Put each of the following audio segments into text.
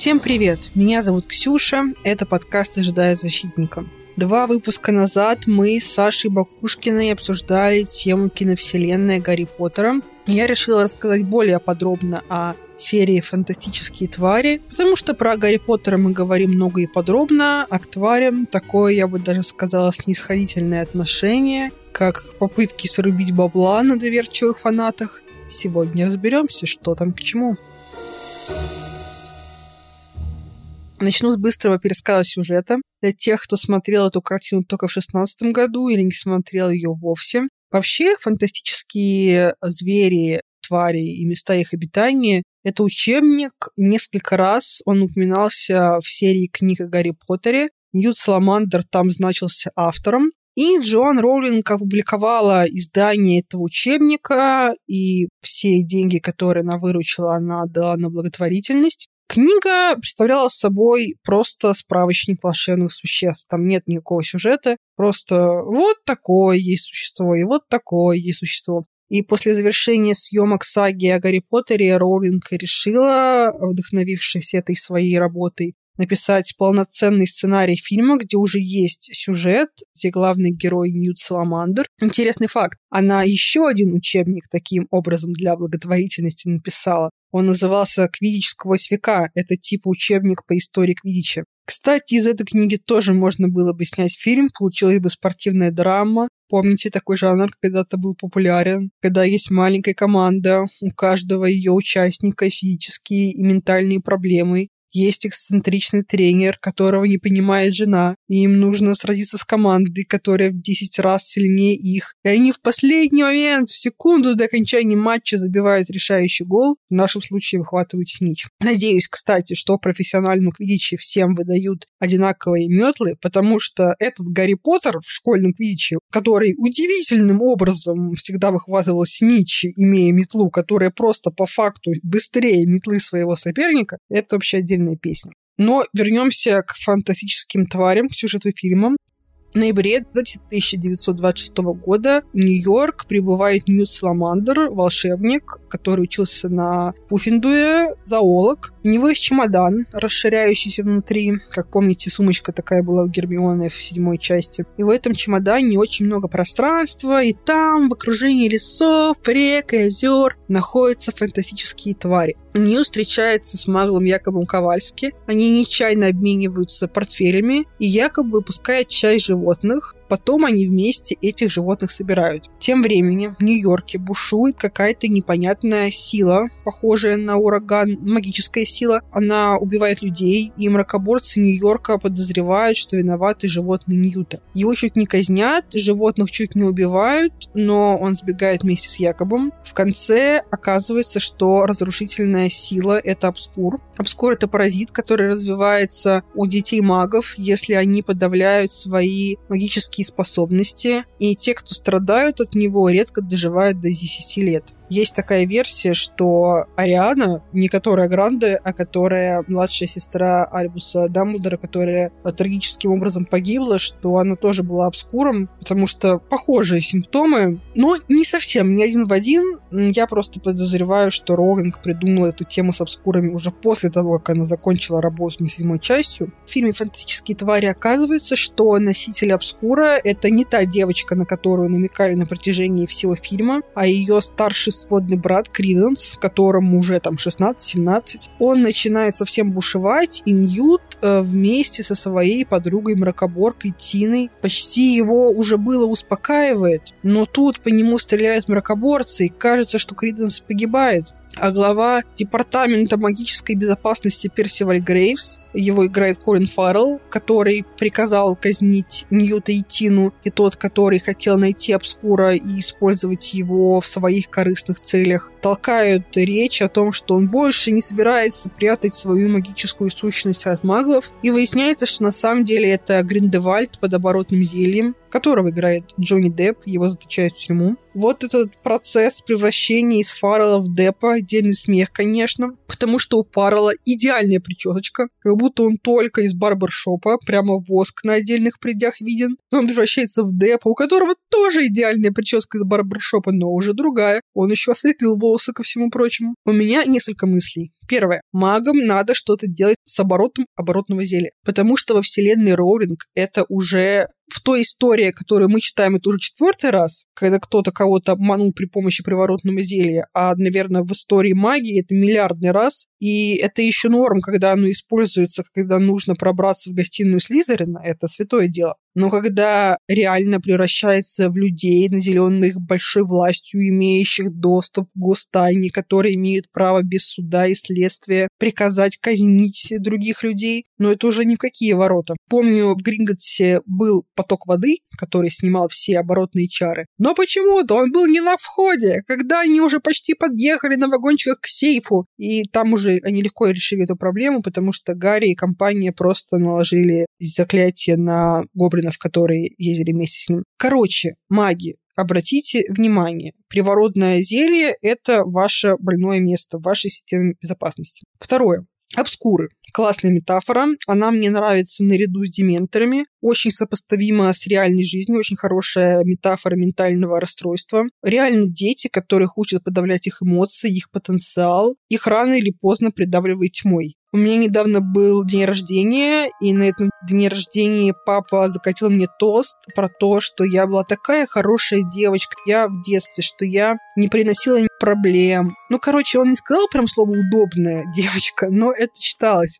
Всем привет! Меня зовут Ксюша, это подкаст «Ожидая защитника». Два выпуска назад мы с Сашей Бакушкиной обсуждали тему киновселенной Гарри Поттера. Я решила рассказать более подробно о серии «Фантастические твари», потому что про Гарри Поттера мы говорим много и подробно, а к тварям такое, я бы даже сказала, снисходительное отношение, как попытки срубить бабла на доверчивых фанатах. Сегодня разберемся, что там к чему. Начну с быстрого пересказа сюжета. Для тех, кто смотрел эту картину только в 2016 году или не смотрел ее вовсе. Вообще, фантастические звери, твари и места их обитания – это учебник. Несколько раз он упоминался в серии книг о Гарри Поттере. Ньют Саламандр там значился автором. И Джоан Роулинг опубликовала издание этого учебника, и все деньги, которые она выручила, она отдала на благотворительность. Книга представляла собой просто справочник волшебных существ. Там нет никакого сюжета. Просто вот такое есть существо, и вот такое есть существо. И после завершения съемок саги о Гарри Поттере Роулинг решила, вдохновившись этой своей работой, написать полноценный сценарий фильма, где уже есть сюжет, где главный герой Ньют Саламандр. Интересный факт. Она еще один учебник таким образом для благотворительности написала. Он назывался «Квидич сквозь века». Это типа учебник по истории Квидича. Кстати, из этой книги тоже можно было бы снять фильм, получилась бы спортивная драма. Помните, такой жанр когда-то был популярен, когда есть маленькая команда, у каждого ее участника физические и ментальные проблемы, есть эксцентричный тренер, которого не понимает жена, и им нужно сразиться с командой, которая в 10 раз сильнее их. И они в последний момент, в секунду до окончания матча забивают решающий гол, в нашем случае выхватывают снич. Надеюсь, кстати, что профессиональному квидиче всем выдают одинаковые метлы, потому что этот Гарри Поттер в школьном квидиче, который удивительным образом всегда выхватывал сничи, имея метлу, которая просто по факту быстрее метлы своего соперника, это вообще отдельно отдельная песня. Но вернемся к фантастическим тварям, к сюжету фильма. Ноябре 1926 года в Нью-Йорк прибывает Ньют Саламандр, волшебник, который учился на Пуффиндуе, зоолог. У него есть чемодан, расширяющийся внутри. Как помните, сумочка такая была у Гермионы в седьмой части. И в этом чемодане очень много пространства, и там, в окружении лесов, рек и озер, находятся фантастические твари. Нью встречается с маглом Якобом Ковальски. Они нечаянно обмениваются портфелями, и Якоб выпускает часть животных, животных Потом они вместе этих животных собирают. Тем временем в Нью-Йорке бушует какая-то непонятная сила, похожая на ураган, магическая сила. Она убивает людей, и мракоборцы Нью-Йорка подозревают, что виноваты животные Ньюта. Его чуть не казнят, животных чуть не убивают, но он сбегает вместе с Якобом. В конце оказывается, что разрушительная сила — это обскур. Обскур — это паразит, который развивается у детей магов, если они подавляют свои магические магические способности, и те, кто страдают от него, редко доживают до 10 лет. Есть такая версия, что Ариана, не которая Гранде, а которая младшая сестра Альбуса Дамблдора, которая трагическим образом погибла, что она тоже была обскуром, потому что похожие симптомы, но не совсем, не один в один. Я просто подозреваю, что Роулинг придумала эту тему с обскурами уже после того, как она закончила работу над седьмой частью. В фильме «Фантастические твари» оказывается, что носитель обскура — это не та девочка, на которую намекали на протяжении всего фильма, а ее старший сводный брат Криденс, которому уже там 16-17, он начинает совсем бушевать, и Ньют э, вместе со своей подругой мракоборкой Тиной. Почти его уже было успокаивает, но тут по нему стреляют мракоборцы, и кажется, что Криденс погибает глава Департамента магической безопасности Персиваль Грейвс, его играет Колин Фаррелл, который приказал казнить Ньюта и Тину, и тот, который хотел найти Обскура и использовать его в своих корыстных целях, толкают речь о том, что он больше не собирается прятать свою магическую сущность от маглов, и выясняется, что на самом деле это Гриндевальд под оборотным зельем, которого играет Джонни Депп, его заточают в тюрьму. Вот этот процесс превращения из Фаррелла в Деппа, отдельный смех, конечно, потому что у Фаррелла идеальная прическа, как будто он только из барбершопа, прямо воск на отдельных предях виден. Он превращается в Деппа, у которого тоже идеальная прическа из барбершопа, но уже другая. Он еще осветлил волосы ко всему прочему. У меня несколько мыслей. Первое. Магам надо что-то делать с оборотом оборотного зелья. Потому что во вселенной Роулинг это уже в той истории, которую мы читаем, это уже четвертый раз, когда кто-то кого-то обманул при помощи приворотного зелья, а, наверное, в истории магии это миллиардный раз, и это еще норм, когда оно используется, когда нужно пробраться в гостиную Слизерина, это святое дело. Но когда реально превращается в людей, наделенных большой властью, имеющих доступ к гостайне, которые имеют право без суда и следствия приказать казнить других людей, но это уже ни в какие ворота. Помню, в Гринготсе был поток воды, который снимал все оборотные чары. Но почему-то он был не на входе, когда они уже почти подъехали на вагончиках к сейфу. И там уже они легко решили эту проблему, потому что Гарри и компания просто наложили заклятие на гоблинов, которые ездили вместе с ним. Короче, маги, обратите внимание, приворотное зелье – это ваше больное место в вашей системе безопасности. Второе. Обскуры. Классная метафора. Она мне нравится наряду с дементорами. Очень сопоставима с реальной жизнью. Очень хорошая метафора ментального расстройства. Реально дети, которых учат подавлять их эмоции, их потенциал, их рано или поздно придавливает тьмой. У меня недавно был день рождения, и на этом дне рождения папа закатил мне тост про то, что я была такая хорошая девочка, я в детстве, что я не приносила проблем. Ну, короче, он не сказал прям слово «удобная девочка», но это читалось.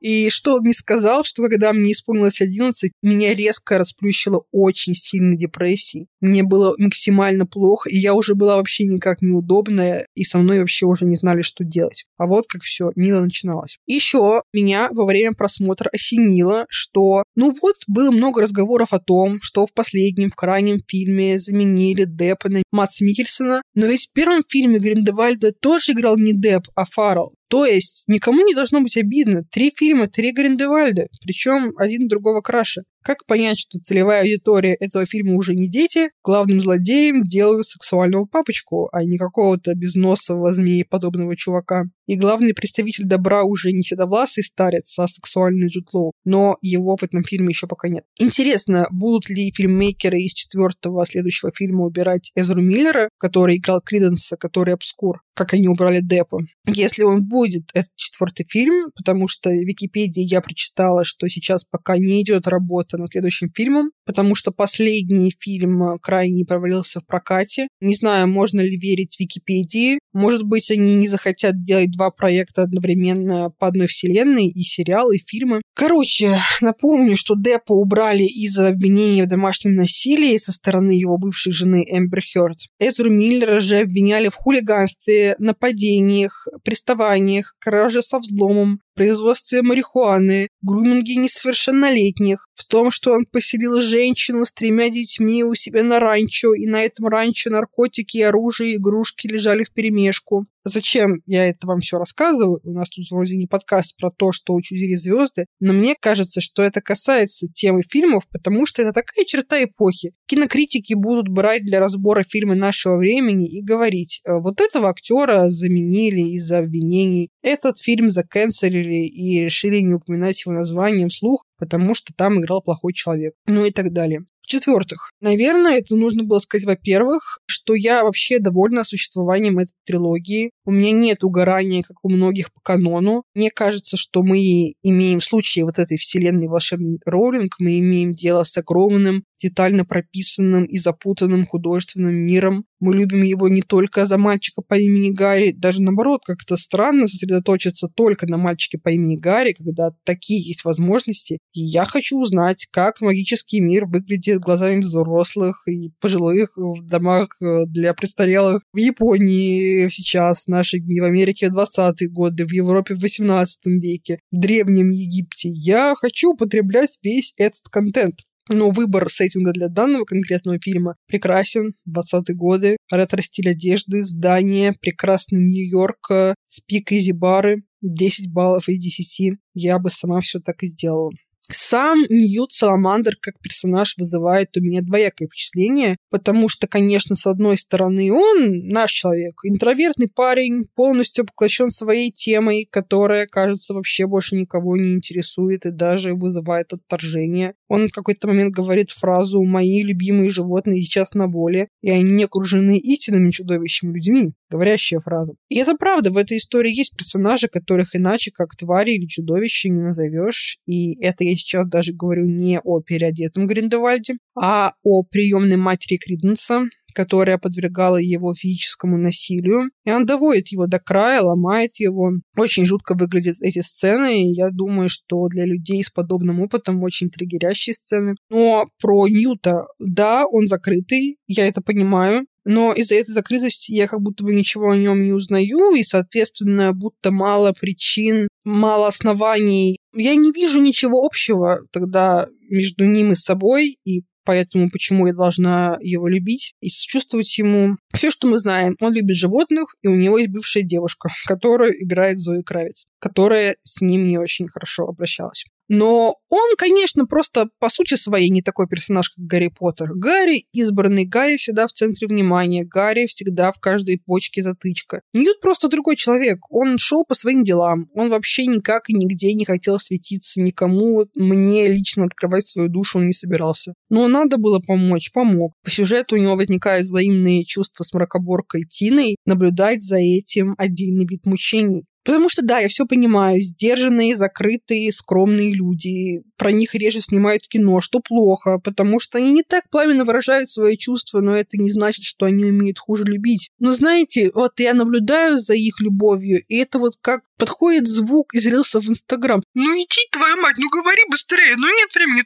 И что он мне сказал, что когда мне исполнилось 11, меня резко расплющило очень сильной депрессией. Мне было максимально плохо, и я уже была вообще никак неудобная, и со мной вообще уже не знали, что делать. А вот как все мило начиналось. Еще меня во время просмотра осенило, что, ну вот, было много разговоров о том, что в последнем, в крайнем фильме заменили Деппа на Матс Микельсона, но ведь в первом фильме Гриндевальда тоже играл не Депп, а Фаррелл. То есть никому не должно быть обидно. Три фильма, три Гриндевальда, причем один другого краше. Как понять, что целевая аудитория этого фильма уже не дети? Главным злодеем делают сексуального папочку, а не какого-то безносового змееподобного чувака. И главный представитель добра уже не седовласый старец, а сексуальный Джуд Лоу. Но его в этом фильме еще пока нет. Интересно, будут ли фильммейкеры из четвертого следующего фильма убирать Эзру Миллера, который играл Криденса, который обскур, как они убрали Деппа. Если он будет, этот четвертый фильм, потому что в Википедии я прочитала, что сейчас пока не идет работа над следующим фильмом, потому что последний фильм э, крайне провалился в прокате. Не знаю, можно ли верить Википедии. Может быть, они не захотят делать два проекта одновременно по одной вселенной, и сериал, и фильмы. Короче, напомню, что Деппа убрали из-за обвинения в домашнем насилии со стороны его бывшей жены Эмбер Хёрд. Эзру Миллера же обвиняли в хулиганстве, нападениях, приставаниях, краже со взломом, производстве марихуаны, груминге несовершеннолетних, в том, что он поселил женщину с тремя детьми у себя на ранчо, и на этом ранчо наркотики, оружие игрушки лежали в перемешку. Зачем я это вам все рассказываю? У нас тут вроде не подкаст про то, что учудили звезды, но мне кажется, что это касается темы фильмов, потому что это такая черта эпохи. Кинокритики будут брать для разбора фильмы нашего времени и говорить, «Э, вот этого актера заменили из-за обвинений, этот фильм заканцелили и решили не упоминать его название вслух, потому что там играл плохой человек, ну и так далее. В-четвертых, наверное, это нужно было сказать, во-первых, что я вообще довольна существованием этой трилогии. У меня нет угорания, как у многих по канону. Мне кажется, что мы имеем в случае вот этой вселенной волшебный Роулинг, мы имеем дело с огромным, детально прописанным и запутанным художественным миром. Мы любим его не только за мальчика по имени Гарри, даже наоборот, как-то странно сосредоточиться только на мальчике по имени Гарри, когда такие есть возможности. И я хочу узнать, как магический мир выглядит глазами взрослых и пожилых в домах э, для престарелых в Японии сейчас, в наши дни, в Америке в 20-е годы, в Европе в 18 веке, в Древнем Египте. Я хочу употреблять весь этот контент. Но выбор сеттинга для данного конкретного фильма прекрасен. 20-е годы, ретро-стиль одежды, здания, прекрасный Нью-Йорк, спик изи бары, 10 баллов из 10. Я бы сама все так и сделала. Сам Ньют Саламандр как персонаж вызывает у меня двоякое впечатление, потому что, конечно, с одной стороны, он наш человек, интровертный парень, полностью поглощен своей темой, которая, кажется, вообще больше никого не интересует и даже вызывает отторжение. Он в какой-то момент говорит фразу «Мои любимые животные сейчас на воле, и они окружены истинными чудовищами людьми». Говорящая фраза. И это правда, в этой истории есть персонажи, которых иначе как твари или чудовище не назовешь. И это я сейчас даже говорю не о переодетом Гриндевальде, а о приемной матери Криденса, которая подвергала его физическому насилию. И он доводит его до края, ломает его. Очень жутко выглядят эти сцены. И я думаю, что для людей с подобным опытом очень триггерящие сцены. Но про Ньюта, да, он закрытый, я это понимаю но из-за этой закрытости я как будто бы ничего о нем не узнаю, и, соответственно, будто мало причин, мало оснований. Я не вижу ничего общего тогда между ним и собой, и поэтому почему я должна его любить и сочувствовать ему. Все, что мы знаем, он любит животных, и у него есть бывшая девушка, которую играет Зои Кравец, которая с ним не очень хорошо обращалась. Но он, конечно, просто по сути своей не такой персонаж, как Гарри Поттер. Гарри избранный, Гарри всегда в центре внимания, Гарри всегда в каждой почке затычка. Ньют просто другой человек. Он шел по своим делам. Он вообще никак и нигде не хотел светиться никому. Мне лично открывать свою душу он не собирался. Но надо было помочь, помог. По сюжету у него возникают взаимные чувства с мракоборкой Тиной. Наблюдать за этим отдельный вид мучений. Потому что, да, я все понимаю, сдержанные, закрытые, скромные люди. Про них реже снимают кино, что плохо, потому что они не так пламенно выражают свои чувства, но это не значит, что они умеют хуже любить. Но знаете, вот я наблюдаю за их любовью, и это вот как подходит звук из рилса в Инстаграм. Ну иди, твою мать, ну говори быстрее, ну нет времени.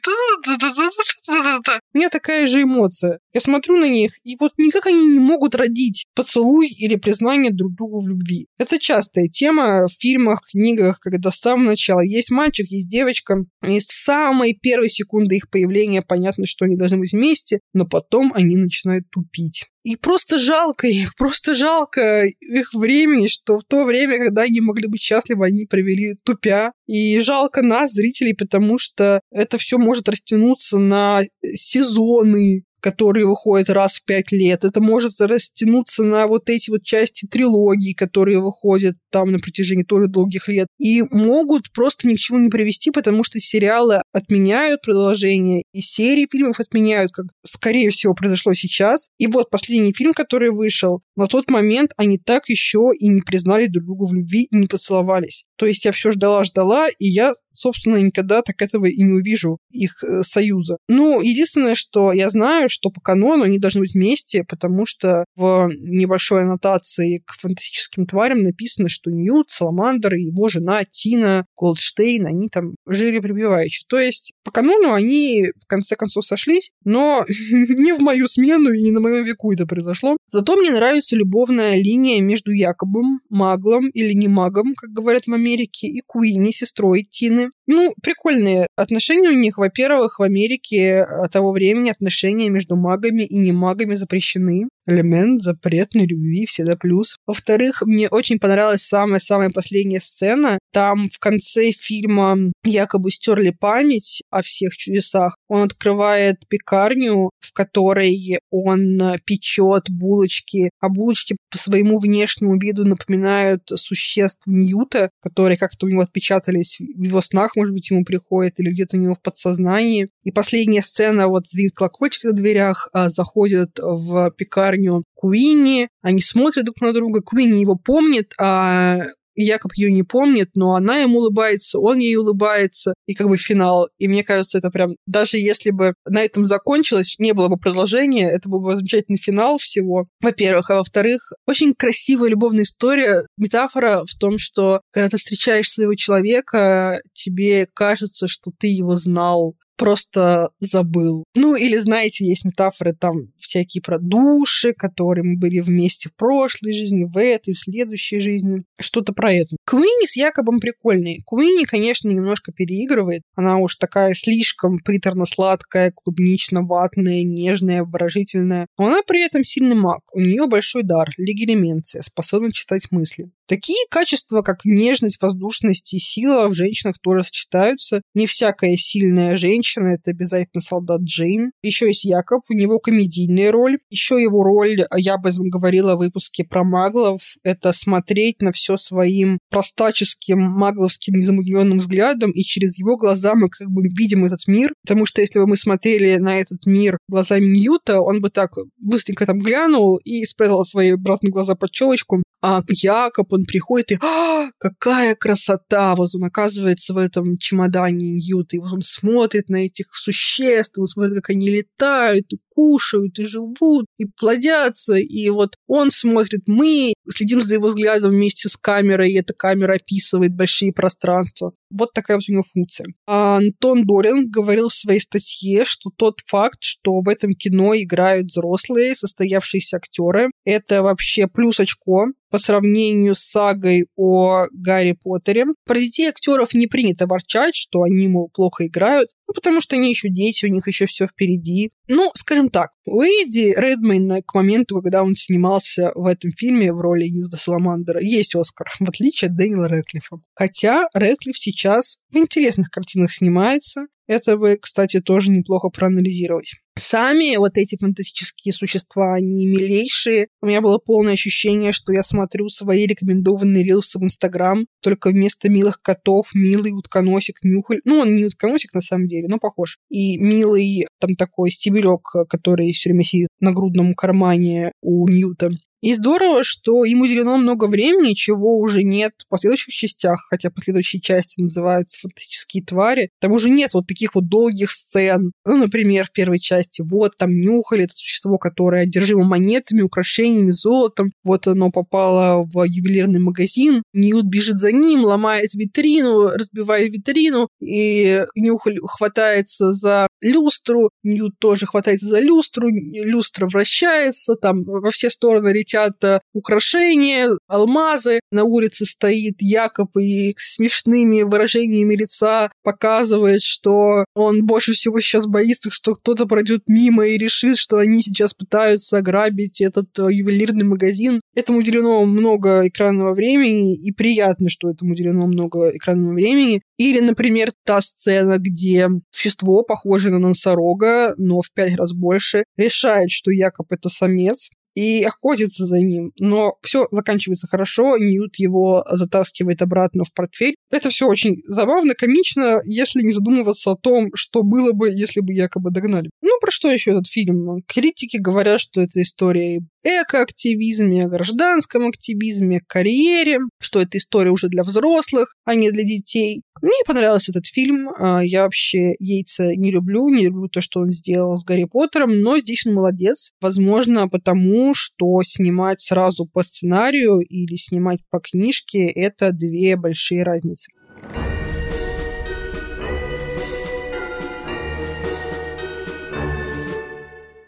У меня такая же эмоция. Я смотрю на них, и вот никак они не могут родить поцелуй или признание друг другу в любви. Это частая тема в фильмах, книгах, когда с самого начала есть мальчик, есть девочка, с самой первой секунды их появления понятно, что они должны быть вместе, но потом они начинают тупить. И просто жалко их, просто жалко их времени, что в то время, когда они могли быть счастливы, они провели тупя. И жалко нас, зрителей, потому что это все может растянуться на сезоны, которые выходят раз в пять лет. Это может растянуться на вот эти вот части трилогии, которые выходят там на протяжении тоже долгих лет. И могут просто ни к чему не привести, потому что сериалы отменяют продолжение, и серии фильмов отменяют, как, скорее всего, произошло сейчас. И вот последний фильм, который вышел, на тот момент они так еще и не признались друг другу в любви и не поцеловались. То есть я все ждала-ждала, и я собственно, никогда так этого и не увижу, их э, союза. Ну, единственное, что я знаю, что по канону они должны быть вместе, потому что в небольшой аннотации к фантастическим тварям написано, что Ньют, Саламандр и его жена Тина Голдштейн, они там жили прибиваючи. То есть по канону они в конце концов сошлись, но не в мою смену и не на моем веку это произошло. Зато мне нравится любовная линия между Якобом, Маглом или не Магом, как говорят в Америке, и Куини, сестрой Тины, ну, прикольные отношения у них. Во-первых, в Америке э, того времени отношения между магами и не магами запрещены. Элемент запретной любви всегда плюс. Во-вторых, мне очень понравилась самая-самая последняя сцена. Там в конце фильма якобы стерли память о всех чудесах. Он открывает пекарню, в которой он печет булочки, а булочки по своему внешнему виду напоминают существ Ньюта, которые как-то у него отпечатались в его снах, может быть, ему приходит, или где-то у него в подсознании. И последняя сцена, вот звенит колокольчик на дверях, а, заходит в пекарню Куинни, они смотрят друг на друга, Куинни его помнит, а Якоб ее не помнит, но она ему улыбается, он ей улыбается, и как бы финал. И мне кажется, это прям, даже если бы на этом закончилось, не было бы продолжения, это был бы замечательный финал всего, во-первых. А во-вторых, очень красивая любовная история. Метафора в том, что когда ты встречаешь своего человека, тебе кажется, что ты его знал просто забыл. Ну, или, знаете, есть метафоры там всякие про души, которые мы были вместе в прошлой жизни, в этой, в следующей жизни. Что-то про это. Куинни с Якобом прикольный. Куинни, конечно, немножко переигрывает. Она уж такая слишком приторно-сладкая, клубнично-ватная, нежная, обворожительная. Но она при этом сильный маг. У нее большой дар, легилименция, способна читать мысли. Такие качества, как нежность, воздушность и сила в женщинах тоже сочетаются. Не всякая сильная женщина — это обязательно солдат Джейн. Еще есть Якоб, у него комедийная роль. Еще его роль, я об этом говорила в выпуске про маглов, это смотреть на все своим простаческим магловским незамутненным взглядом, и через его глаза мы как бы видим этот мир. Потому что если бы мы смотрели на этот мир глазами Ньюта, он бы так быстренько там глянул и спрятал свои обратные глаза под челочку, а Якоб, он приходит и а, какая красота! Вот он оказывается в этом чемодане Ньюта, и вот он смотрит на этих существ, он смотрит, как они летают, и кушают, и живут, и плодятся, и вот он смотрит, мы следим за его взглядом вместе с камерой, и эта камера описывает большие пространства. Вот такая вот у него функция. А Антон Дорин говорил в своей статье, что тот факт, что в этом кино играют взрослые, состоявшиеся актеры, это вообще плюс очко по сравнению с сагой о Гарри Поттере. Про детей актеров не принято ворчать, что они, мол, плохо играют, ну, потому что они еще дети, у них еще все впереди. Ну, скажем так, у Эдди Редмейна к моменту, когда он снимался в этом фильме в роли Ньюза Саламандера, есть Оскар, в отличие от Дэниела Рэдклиффа. Хотя Рэдклифф сейчас в интересных картинах снимается, это бы, кстати, тоже неплохо проанализировать. Сами вот эти фантастические существа, они милейшие. У меня было полное ощущение, что я смотрю свои рекомендованные рилсы в Инстаграм, только вместо милых котов милый утконосик Нюхаль. Ну, он не утконосик на самом деле, но похож. И милый там такой стебелек, который все время сидит на грудном кармане у Ньюта. И здорово, что ему уделено много времени, чего уже нет в последующих частях, хотя последующие части называются «Фантастические твари». Там уже нет вот таких вот долгих сцен. Ну, например, в первой части вот там нюхали это существо, которое одержимо монетами, украшениями, золотом. Вот оно попало в ювелирный магазин. Ньют бежит за ним, ломает витрину, разбивает витрину, и Нюхаль хватается за люстру, Ньют тоже хватается за люстру, люстра вращается, там во все стороны летит летят э, украшения, алмазы. На улице стоит Якоб и с смешными выражениями лица показывает, что он больше всего сейчас боится, что кто-то пройдет мимо и решит, что они сейчас пытаются ограбить этот э, ювелирный магазин. Этому уделено много экранного времени, и приятно, что этому уделено много экранного времени. Или, например, та сцена, где существо, похожее на носорога, но в пять раз больше, решает, что Якоб это самец, и охотится за ним. Но все заканчивается хорошо, Ньют его затаскивает обратно в портфель. Это все очень забавно, комично, если не задумываться о том, что было бы, если бы якобы догнали. Ну, про что еще этот фильм? Критики говорят, что это история экоактивизме, о гражданском активизме, карьере, что это история уже для взрослых, а не для детей. Мне понравился этот фильм. А, я вообще Яйца не люблю, не люблю то, что он сделал с Гарри Поттером, но здесь он молодец. Возможно, потому что снимать сразу по сценарию или снимать по книжке – это две большие разницы.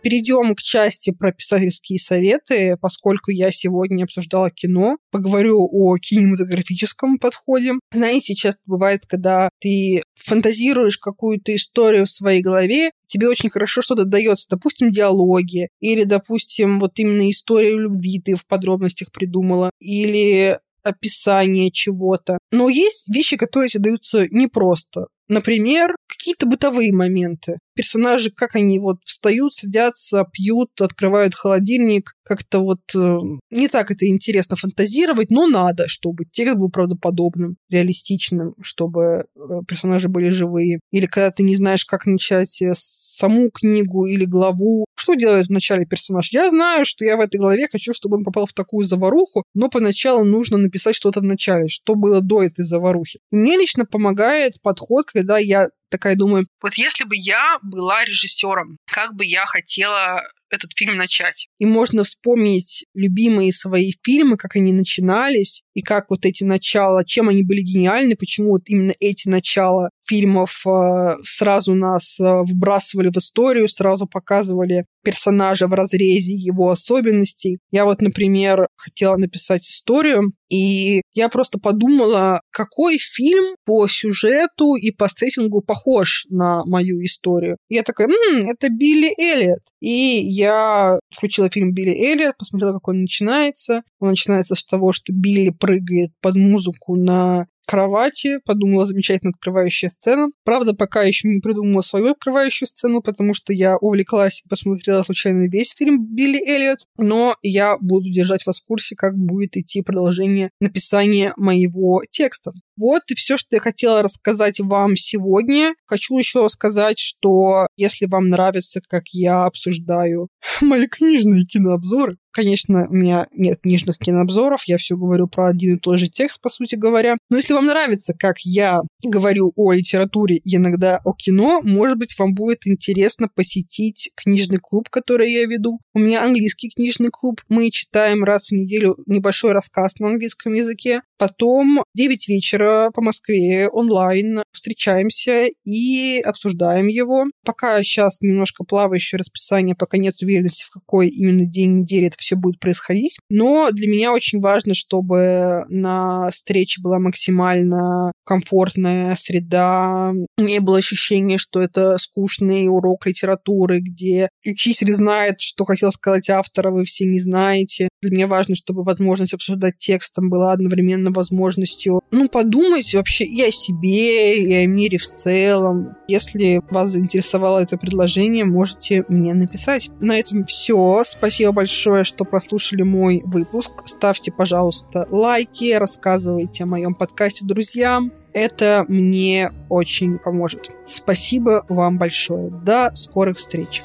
Перейдем к части про писательские советы, поскольку я сегодня обсуждала кино, поговорю о кинематографическом подходе. Знаете, часто бывает, когда ты фантазируешь какую-то историю в своей голове, тебе очень хорошо что-то дается, допустим, диалоги, или, допустим, вот именно историю любви ты в подробностях придумала, или описание чего-то. Но есть вещи, которые тебе даются непросто. Например, какие-то бытовые моменты. Персонажи, как они вот встают, садятся, пьют, открывают холодильник. Как-то вот э, не так это интересно фантазировать, но надо, чтобы текст был правдоподобным, реалистичным, чтобы э, персонажи были живые. Или когда ты не знаешь, как начать э, саму книгу или главу, что делает вначале персонаж? Я знаю, что я в этой главе хочу, чтобы он попал в такую заваруху, но поначалу нужно написать что-то в начале, что было до этой заварухи. Мне лично помогает подход, когда я такая думаю, вот если бы я была режиссером, как бы я хотела этот фильм начать. И можно вспомнить любимые свои фильмы, как они начинались, и как вот эти начала, чем они были гениальны, почему вот именно эти начала фильмов э, сразу нас э, вбрасывали в историю, сразу показывали персонажа в разрезе его особенностей. Я вот, например, хотела написать историю, и я просто подумала, какой фильм по сюжету и по сеттингу похож на мою историю. И я такая, м-м, это Билли Эллиот. И я включила фильм Билли Эллиот, посмотрела, как он начинается. Он начинается с того, что Билли прыгает под музыку на кровати, подумала, замечательно открывающая сцена. Правда, пока еще не придумала свою открывающую сцену, потому что я увлеклась и посмотрела случайно весь фильм Билли Эллиот, но я буду держать вас в курсе, как будет идти продолжение написания моего текста. Вот и все, что я хотела рассказать вам сегодня. Хочу еще сказать, что если вам нравится, как я обсуждаю мои книжные кинообзоры, Конечно, у меня нет книжных кинообзоров, я все говорю про один и тот же текст, по сути говоря. Но если вам нравится, как я говорю о литературе и иногда о кино, может быть, вам будет интересно посетить книжный клуб, который я веду. У меня английский книжный клуб. Мы читаем раз в неделю небольшой рассказ на английском языке. Потом 9 вечера по Москве онлайн встречаемся и обсуждаем его. Пока сейчас немножко плавающее расписание, пока нет уверенности, в какой именно день недели это все будет происходить. Но для меня очень важно, чтобы на встрече была максимально комфортная среда. Не было ощущения, что это скучный урок литературы, где учитель знает, что хотел сказать автор, а вы все не знаете. Для меня важно, чтобы возможность обсуждать текстом была одновременно возможностью, ну, подумать вообще и о себе, и о мире в целом. Если вас заинтересовало это предложение, можете мне написать. На этом все. Спасибо большое, что прослушали мой выпуск. Ставьте, пожалуйста, лайки, рассказывайте о моем подкасте друзьям. Это мне очень поможет. Спасибо вам большое. До скорых встреч.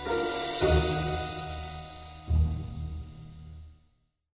thank you